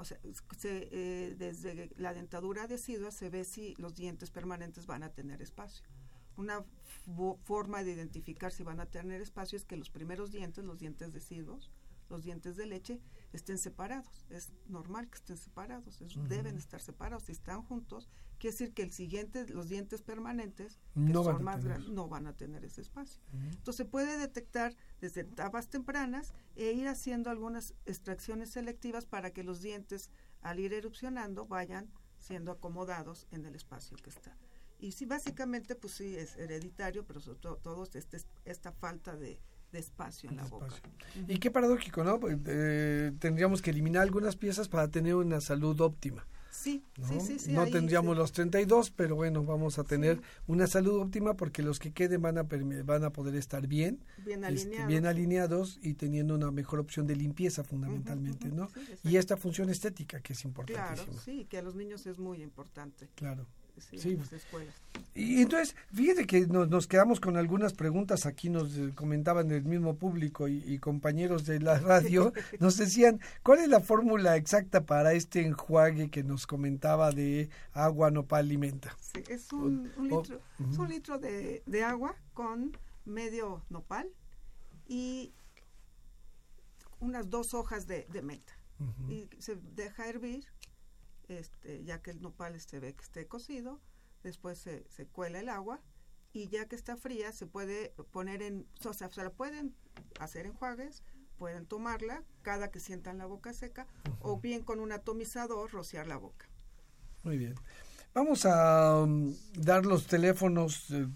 O sea, eh, desde la dentadura decidua se ve si los dientes permanentes van a tener espacio. Una forma de identificar si van a tener espacio es que los primeros dientes, los dientes deciduos, los dientes de leche, estén separados. Es normal que estén separados, deben estar separados. Si están juntos, quiere decir que el siguiente, los dientes permanentes, que no son más grandes, no van a tener ese espacio. Entonces se puede detectar desde etapas tempranas e ir haciendo algunas extracciones selectivas para que los dientes, al ir erupcionando, vayan siendo acomodados en el espacio que está. Y sí, básicamente, pues sí, es hereditario, pero sobre todo, este, esta falta de, espacio en la boca. Y qué paradójico, ¿no? Pues, eh, tendríamos que eliminar algunas piezas para tener una salud óptima. Sí, ¿no? sí, sí, sí, No ahí tendríamos sí. los 32, pero bueno, vamos a tener una salud óptima porque los que queden van a, van a poder estar bien, Bien este, alineados. bien alineados y teniendo una mejor opción de limpieza fundamentalmente, ¿no? y esta función estética que es Claro, importantísima. sí, que a los niños es muy importante. Claro. Sí, las escuelas. Y entonces, fíjate que nos, nos quedamos con algunas preguntas, aquí nos comentaban el mismo público y, y compañeros de la radio, nos decían, ¿cuál es la fórmula exacta para este enjuague que nos comentaba de agua nopal alimenta? Sí, es un, litro, es un litro de, de agua con medio nopal y unas dos hojas de, de menta. Y se deja hervir, este, ya que el nopal se ve que esté cocido, después se, se cuela el agua y ya que está fría se puede poner en, o sea, se la pueden hacer enjuagues, pueden tomarla cada que sientan la boca seca o bien con un atomizador rociar la boca. Muy bien. Vamos a um, dar los teléfonos eh,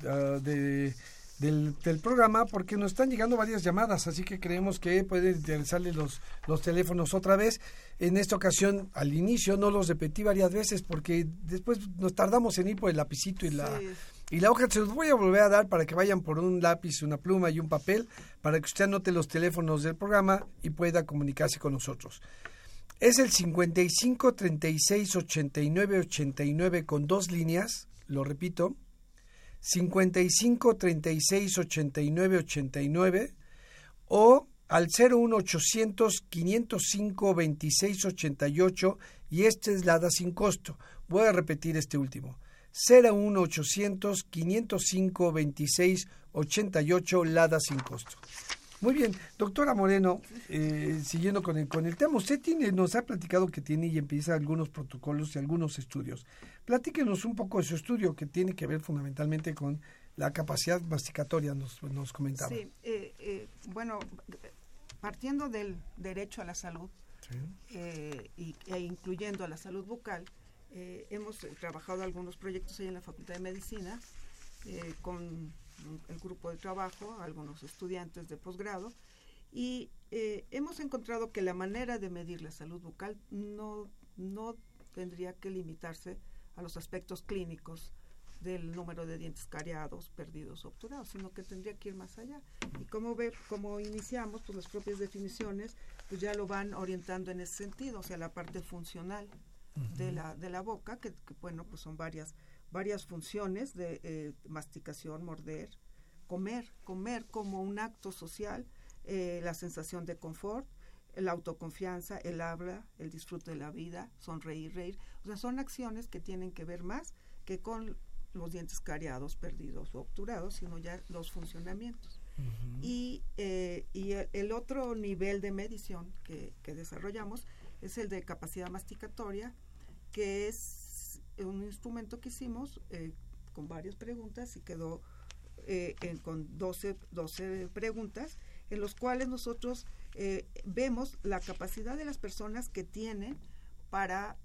de, del, del programa porque nos están llegando varias llamadas, así que creemos que puede interesarle los, los teléfonos otra vez. En esta ocasión, al inicio, no los repetí varias veces porque después nos tardamos en ir por el lapicito y la, Sí. y la hoja. Se los voy a volver a dar para que vayan por un lápiz, una pluma y un papel para que usted anote los teléfonos del programa y pueda comunicarse con nosotros. Es el 55 36 89 89 con dos líneas, lo repito, 55 36 89 89 o al 01800 505 26 88 y este es la da sin costo. Voy a repetir este último. 01800 505 26 88 Lada sin costo. Muy bien, doctora Moreno, eh, siguiendo con el, con el tema, usted tiene, nos ha platicado que tiene y empieza algunos protocolos y algunos estudios. Platíquenos un poco de su estudio que tiene que ver fundamentalmente con la capacidad masticatoria, nos, nos comentaba. Sí, eh, eh, bueno, partiendo del derecho a la salud Sí. eh, y, e incluyendo a la salud bucal, eh, hemos trabajado algunos proyectos ahí en la Facultad de Medicina eh, con el grupo de trabajo, algunos estudiantes de posgrado, y eh, hemos encontrado que la manera de medir la salud bucal no, no tendría que limitarse a los aspectos clínicos del número de dientes cariados, perdidos, obturados, sino que tendría que ir más allá. Y como ve, como iniciamos, pues las propias definiciones, pues ya lo van orientando en ese sentido, o sea, la parte funcional de la de la boca, que, que, bueno, pues son varias varias funciones de eh, masticación, morder, comer, comer como un acto social, eh, la sensación de confort, la autoconfianza, el habla, el disfrute de la vida, sonreír, reír. O sea, son acciones que tienen que ver más que con los dientes cariados, perdidos o obturados, sino ya los funcionamientos. Y, eh, y el, el, otro nivel de medición que, que, desarrollamos es el de capacidad masticatoria, que es un instrumento que hicimos eh, con varias preguntas y quedó eh, en, con 12, 12 preguntas, en los cuales nosotros eh, vemos la capacidad de las personas que tienen para,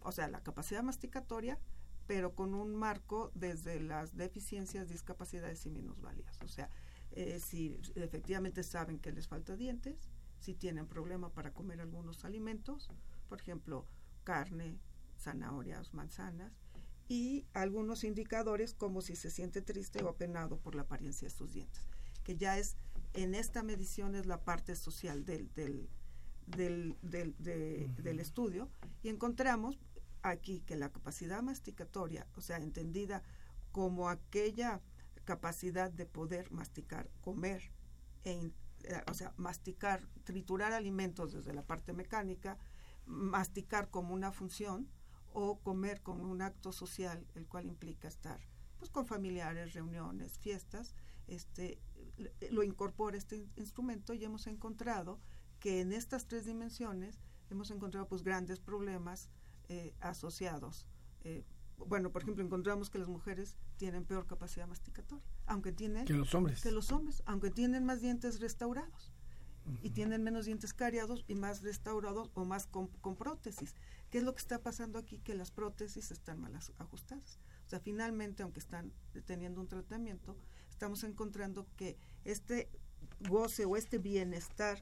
o sea, la capacidad masticatoria, pero con un marco desde las deficiencias, discapacidades y minusvalías. O sea, eh, si efectivamente saben que les falta dientes, si tienen problema para comer algunos alimentos, por ejemplo, carne, zanahorias, manzanas, y algunos indicadores como si se siente triste o apenado por la apariencia de sus dientes, que ya es, en esta medición es la parte social del, del, del, del, de, uh -huh. del estudio, y encontramos aquí que la capacidad masticatoria, o sea, entendida como aquella capacidad de poder masticar, comer, e, eh, o sea, masticar, triturar alimentos desde la parte mecánica, masticar como una función o comer como un acto social, el cual implica estar pues con familiares, reuniones, fiestas, este lo incorpora este instrumento y hemos encontrado que en estas tres dimensiones hemos encontrado pues grandes problemas eh, asociados. Eh, bueno, por ejemplo, encontramos que las mujeres tienen peor capacidad masticatoria, aunque tienen que los hombres, que los hombres, aunque tienen más dientes restaurados uh -huh. y tienen menos dientes cariados y más restaurados o más con, con, prótesis. ¿Qué es lo que está pasando aquí? Que las prótesis están mal ajustadas. O sea, finalmente, aunque están teniendo un tratamiento, estamos encontrando que este goce o este bienestar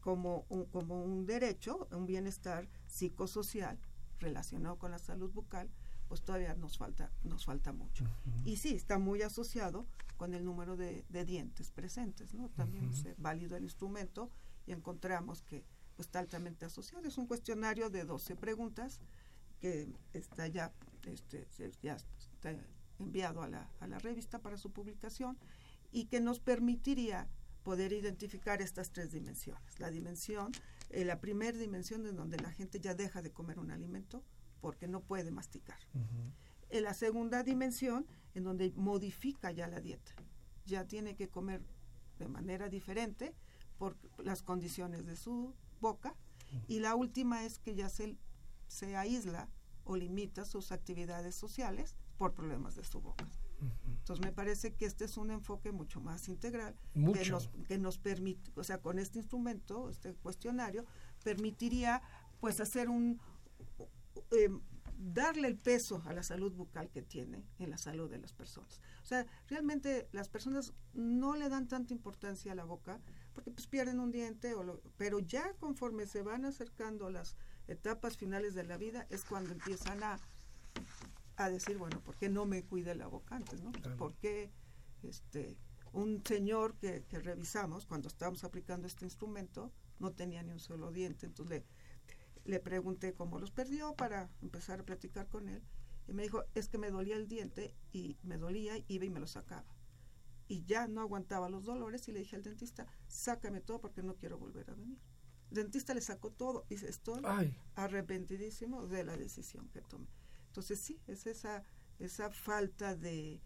como un, como un derecho, un bienestar psicosocial, relacionado con la salud bucal, pues todavía nos falta, nos falta mucho. Y sí, está muy asociado con el número de, dientes presentes, ¿no? También es válido el instrumento y encontramos que pues, está altamente asociado. Es un cuestionario de 12 preguntas que está ya, este, ya está enviado a la, a la revista para su publicación y que nos permitiría poder identificar estas tres dimensiones. La dimensión, eh, la primera dimensión en donde la gente ya deja de comer un alimento porque no puede masticar. En la segunda dimensión, en donde modifica ya la dieta. Ya tiene que comer de manera diferente por las condiciones de su boca. Y la última es que ya se, se aísla o limita sus actividades sociales por problemas de su boca. Entonces me parece que este es un enfoque mucho más integral que nos que nos permite, o sea, con este instrumento, este cuestionario permitiría pues hacer un eh, darle el peso a la salud bucal que tiene en la salud de las personas. O sea, realmente las personas no le dan tanta importancia a la boca porque pues pierden un diente, o pero ya conforme se van acercando las etapas finales de la vida es cuando empiezan a a decir, bueno, ¿por qué no me cuide la boca antes? ¿no? ¿Por qué este, un señor que, revisamos cuando estábamos aplicando este instrumento no tenía ni un solo diente? Entonces le, le pregunté cómo los perdió para empezar a platicar con él. Y me dijo, es que me dolía el diente y me dolía, iba y me lo sacaba. Y ya no aguantaba los dolores y le dije al dentista, sácame todo porque no quiero volver a venir. El dentista le sacó todo y dice, estoy arrepentidísimo de la decisión que tomé. Entonces sí, es esa, esa falta de,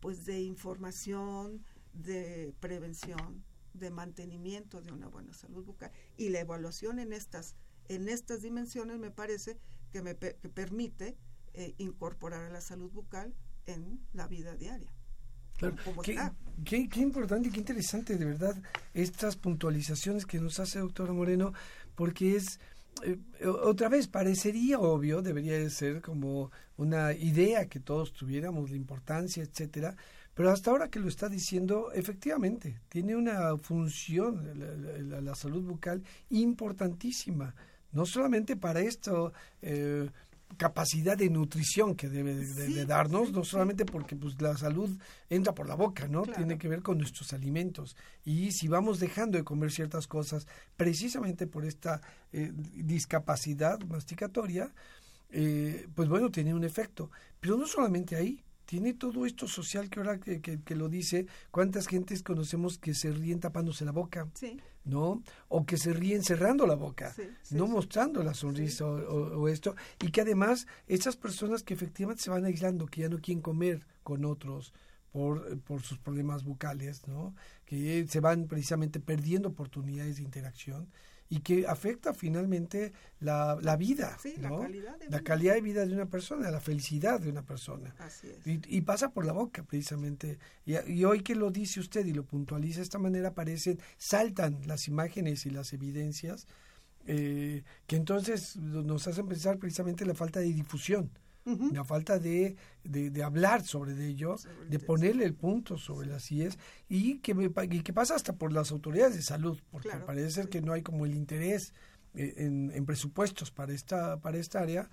pues de información, de prevención, de mantenimiento de una buena salud bucal. Y la evaluación en estas, en estas dimensiones me parece que me permite eh, incorporar a la salud bucal en la vida diaria. Qué, qué, qué, importante y qué interesante, de verdad, estas puntualizaciones que nos hace doctora Moreno, porque es eh, otra vez, parecería obvio, debería de ser como una idea que todos tuviéramos, la importancia, etcétera, pero hasta ahora que lo está diciendo, efectivamente, tiene una función la, salud bucal importantísima, no solamente para esto, eh, capacidad de nutrición que debe de, darnos, no solamente porque pues la salud entra por la boca, ¿no? Tiene que ver con nuestros alimentos. Y si vamos dejando de comer ciertas cosas precisamente por esta eh, discapacidad masticatoria, eh, pues bueno, tiene un efecto. Pero no solamente ahí, tiene todo esto social que ahora que, que, lo dice, cuántas gentes conocemos que se ríen tapándose la boca, ¿no? O que se ríen cerrando la boca, no mostrando la sonrisa o, esto, y que además esas personas que efectivamente se van aislando, que ya no quieren comer con otros por, por sus problemas bucales, ¿no? Que se van precisamente perdiendo oportunidades de interacción y que afecta finalmente la, la vida, la, calidad de la, calidad de vida de una persona, la felicidad de una persona. Y, pasa por la boca, precisamente. Y, hoy que lo dice usted y lo puntualiza de esta manera, aparecen, saltan las imágenes y las evidencias eh, que entonces nos hacen pensar precisamente la falta de difusión la falta de, de, hablar sobre ello, de ponerle el punto sobre las IES y que, y que pasa hasta por las autoridades de salud, porque parece ser que no hay como el interés eh, en, en, presupuestos para esta, para esta área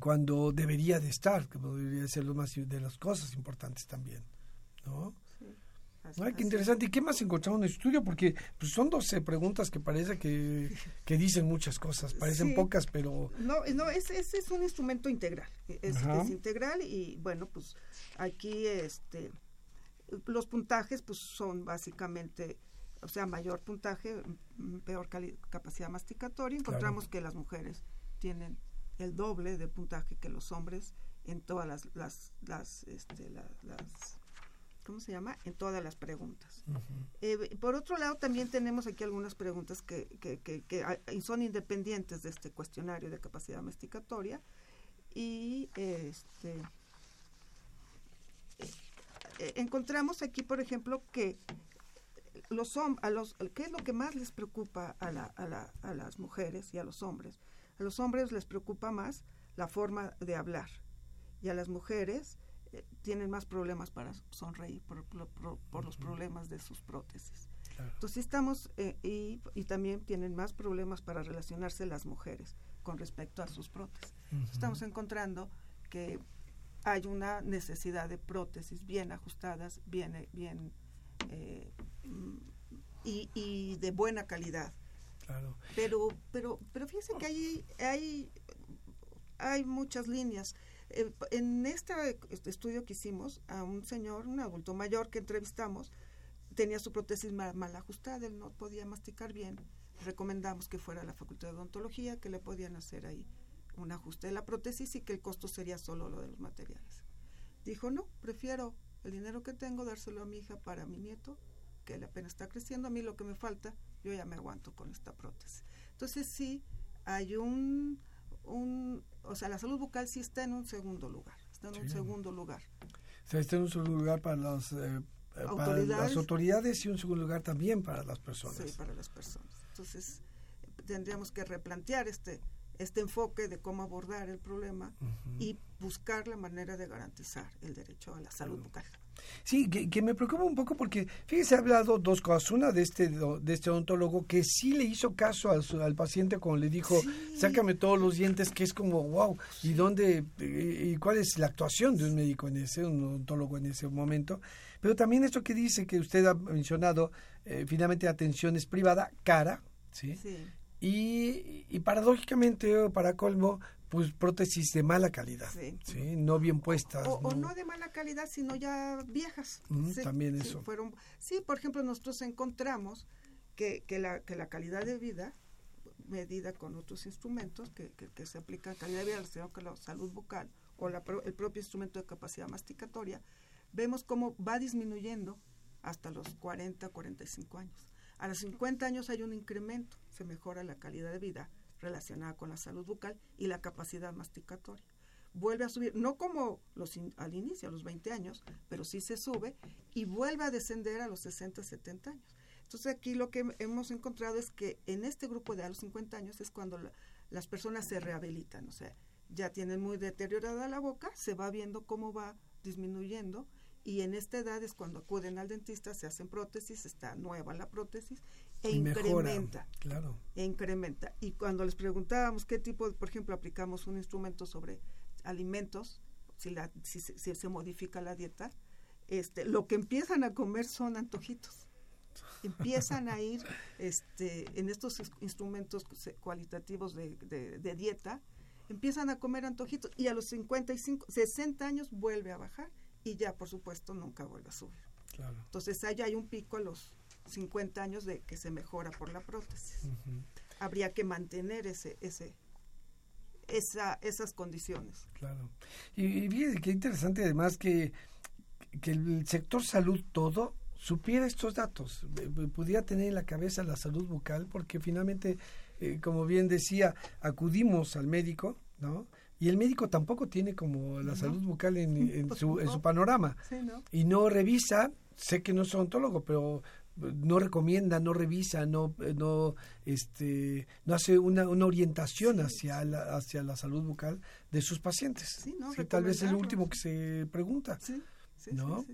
cuando debería de estar, que debería ser lo más de las cosas importantes también, ¿no? Ay, qué interesante. ¿Y qué más encontramos en el estudio? Porque pues, son 12 preguntas que parece que, que dicen muchas cosas. Parecen pocas, pero... No, no es, es, un instrumento integral. Es, es, integral y, bueno, pues aquí este los puntajes pues son básicamente, o sea, mayor puntaje, peor capacidad masticatoria. Encontramos que las mujeres tienen el doble de puntaje que los hombres en todas las, las, las, este, las ¿cómo se llama? En todas las preguntas. Eh, por otro lado, también tenemos aquí algunas preguntas que, que, que, son independientes de este cuestionario de capacidad masticatoria y este, eh, encontramos aquí, por ejemplo, que los a los qué es lo que más les preocupa a, la, a, la, a las mujeres y a los hombres. A los hombres les preocupa más la forma de hablar y a las mujeres eh, tienen más problemas para sonreír por, por, los problemas de sus prótesis. Entonces estamos, eh, y, y, también tienen más problemas para relacionarse las mujeres con respecto a sus prótesis. Estamos encontrando que hay una necesidad de prótesis bien ajustadas, bien, bien eh, y, y, de buena calidad. Claro. Pero, pero, pero fíjense que hay, hay, hay muchas líneas. Eh, en este estudio que hicimos, a un señor, un adulto mayor que entrevistamos, tenía su prótesis mal, mal, ajustada, él no podía masticar bien. Recomendamos que fuera a la Facultad de Odontología, que le podían hacer ahí un ajuste de la prótesis y que el costo sería solo lo de los materiales. Dijo, no, prefiero el dinero que tengo dárselo a mi hija para mi nieto, que él apenas está creciendo, a mí lo que me falta, yo ya me aguanto con esta prótesis. Entonces sí, hay un, un o sea, la salud bucal sí está en un segundo lugar, está en un segundo lugar. O sea, está en un segundo lugar para las, eh, autoridades. Para las autoridades y un segundo lugar también para las personas. Sí, para las personas. Entonces, tendríamos que replantear este este enfoque de cómo abordar el problema y buscar la manera de garantizar el derecho a la salud bucal. Sí, que, me preocupa un poco porque, fíjese, ha hablado dos cosas. Una de este, de este odontólogo que sí le hizo caso al, al paciente cuando le dijo, sácame todos los dientes, que es como, wow, ¿y dónde, y cuál es la actuación de un médico en ese, un odontólogo en ese momento? Pero también esto que dice que usted ha mencionado, eh, finalmente atención es privada, cara, ¿sí? sí. Y, y, paradójicamente, para colmo, pues prótesis de mala calidad, sí. no bien puestas. O no. de mala calidad, sino ya viejas. también eso. Fueron, sí, por ejemplo, nosotros encontramos que, que, la, que la calidad de vida, medida con otros instrumentos que, que, se aplican calidad de vida sino que la salud bucal o la, el propio instrumento de capacidad masticatoria, vemos cómo va disminuyendo hasta los 40, 45 años. A los 50 años hay un incremento, se mejora la calidad de vida relacionada con la salud bucal y la capacidad masticatoria. Vuelve a subir, no como al inicio, a los 20 años, pero sí se sube y vuelve a descender a los 60, 70 años. Entonces aquí lo que hemos encontrado es que en este grupo de a los 50 años es cuando las personas se rehabilitan, o sea, ya tienen muy deteriorada la boca, se va viendo cómo va disminuyendo y en esta edad es cuando acuden al dentista, se hacen prótesis, está nueva la prótesis e incrementa. claro. E incrementa. Y cuando les preguntábamos qué tipo, por ejemplo, aplicamos un instrumento sobre alimentos, si, la, si, se modifica la dieta, este, lo que empiezan a comer son antojitos. Empiezan a ir este, en estos instrumentos cualitativos de, de, de dieta, empiezan a comer antojitos y a los 55, 60 años vuelve a bajar y ya por supuesto nunca vuelve a subir. Entonces allá hay un pico a los 50 años de que se mejora por la prótesis. Habría que mantener ese ese esa, esas condiciones. Claro. Y, y qué interesante además que, que el sector salud todo supiera estos datos, pudiera tener en la cabeza la salud bucal, porque finalmente, eh, como bien decía, acudimos al médico, ¿no? y el médico tampoco tiene como la salud bucal en, su, en su panorama y no revisa sé que no es odontólogo pero no recomienda no revisa no no este no hace una, una orientación hacia la hacia la salud bucal de sus pacientes. Sí, tal vez es el último que se pregunta ¿no?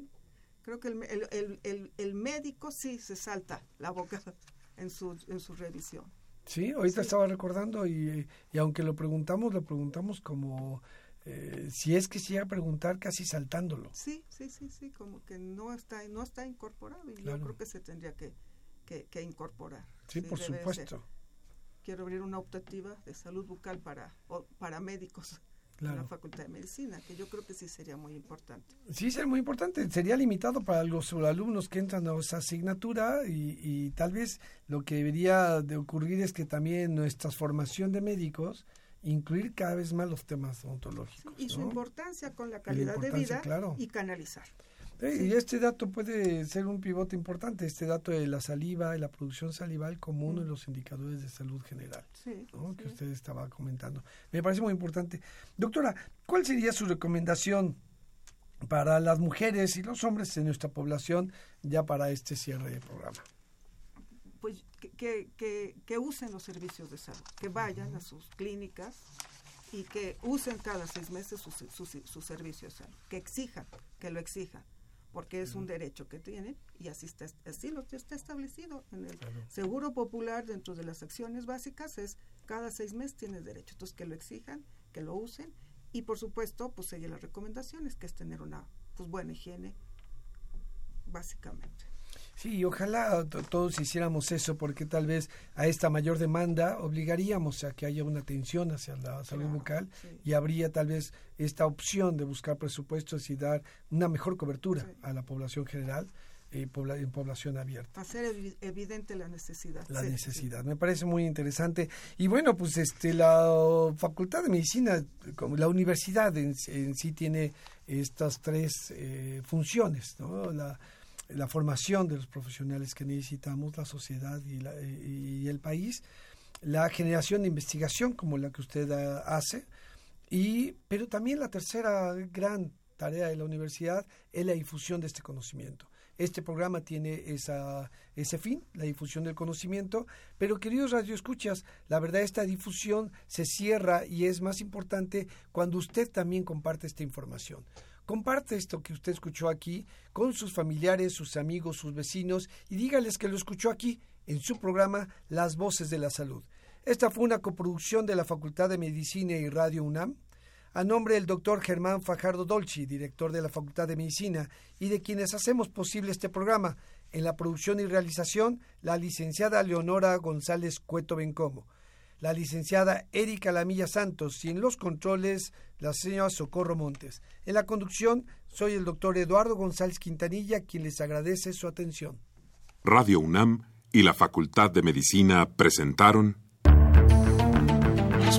creo que el, el, el, el, médico sí se salta la boca en su en su revisión. Sí, ahorita estaba recordando y, y, aunque lo preguntamos, lo preguntamos como eh, si es que se a preguntar casi saltándolo. Sí, sí, sí, sí, como que no está no está incorporado y yo creo que se tendría que, que, incorporar. Sí, por supuesto. Quiero abrir una optativa de salud bucal para, para médicos en la Facultad de Medicina, que yo creo que sí sería muy importante. Sí, sería muy importante. Sería limitado para los alumnos que entran a esa asignatura y, y tal vez lo que debería de ocurrir es que también nuestra formación de médicos incluir cada vez más los temas ontológicos. y su importancia con la calidad de vida y canalizar. Y este dato puede ser un pivote importante, este dato de la saliva y la producción salival como uno de los indicadores de salud general que usted estaba comentando. Me parece muy importante. Doctora, ¿cuál sería su recomendación para las mujeres y los hombres en nuestra población ya para este cierre de programa? Que, que, que, usen los servicios de salud, que vayan a sus clínicas y que usen cada seis meses sus su, su, servicios de salud, que exijan, que lo exijan porque es un derecho que tienen y así está, así lo está establecido en el Seguro Popular dentro de las acciones básicas es cada seis meses tienes derecho. Entonces, que lo exijan, que lo usen y, por supuesto, pues seguir las recomendaciones, que es tener una pues buena higiene, básicamente. Sí, ojalá todos hiciéramos eso porque tal vez a esta mayor demanda obligaríamos a que haya una atención hacia la salud bucal y habría tal vez esta opción de buscar presupuestos y dar una mejor cobertura a la población general eh, en población abierta. Hacer evidente la necesidad. La necesidad, me parece muy interesante. Y bueno, pues este la Facultad de Medicina, como la universidad en, sí tiene estas tres eh, funciones, ¿no? La, la formación de los profesionales que necesitamos, la sociedad y, el país, la generación de investigación como la que usted hace, y, pero también la tercera gran tarea de la universidad es la difusión de este conocimiento. Este programa tiene esa, ese fin, la difusión del conocimiento, pero queridos radioescuchas, la verdad esta difusión se cierra y es más importante cuando usted también comparte esta información. Comparte esto que usted escuchó aquí con sus familiares, sus amigos, sus vecinos y dígales que lo escuchó aquí en su programa Las Voces de la Salud. Esta fue una coproducción de la Facultad de Medicina y Radio UNAM, a nombre del doctor Germán Fajardo Dolci, director de la Facultad de Medicina, y de quienes hacemos posible este programa. En la producción y realización, la licenciada Leonora González Cueto Bencomo la licenciada Erika Lamilla Santos y en los controles la señora Socorro Montes. En la conducción soy el doctor Eduardo González Quintanilla quien les agradece su atención. Radio UNAM y la Facultad de Medicina presentaron Las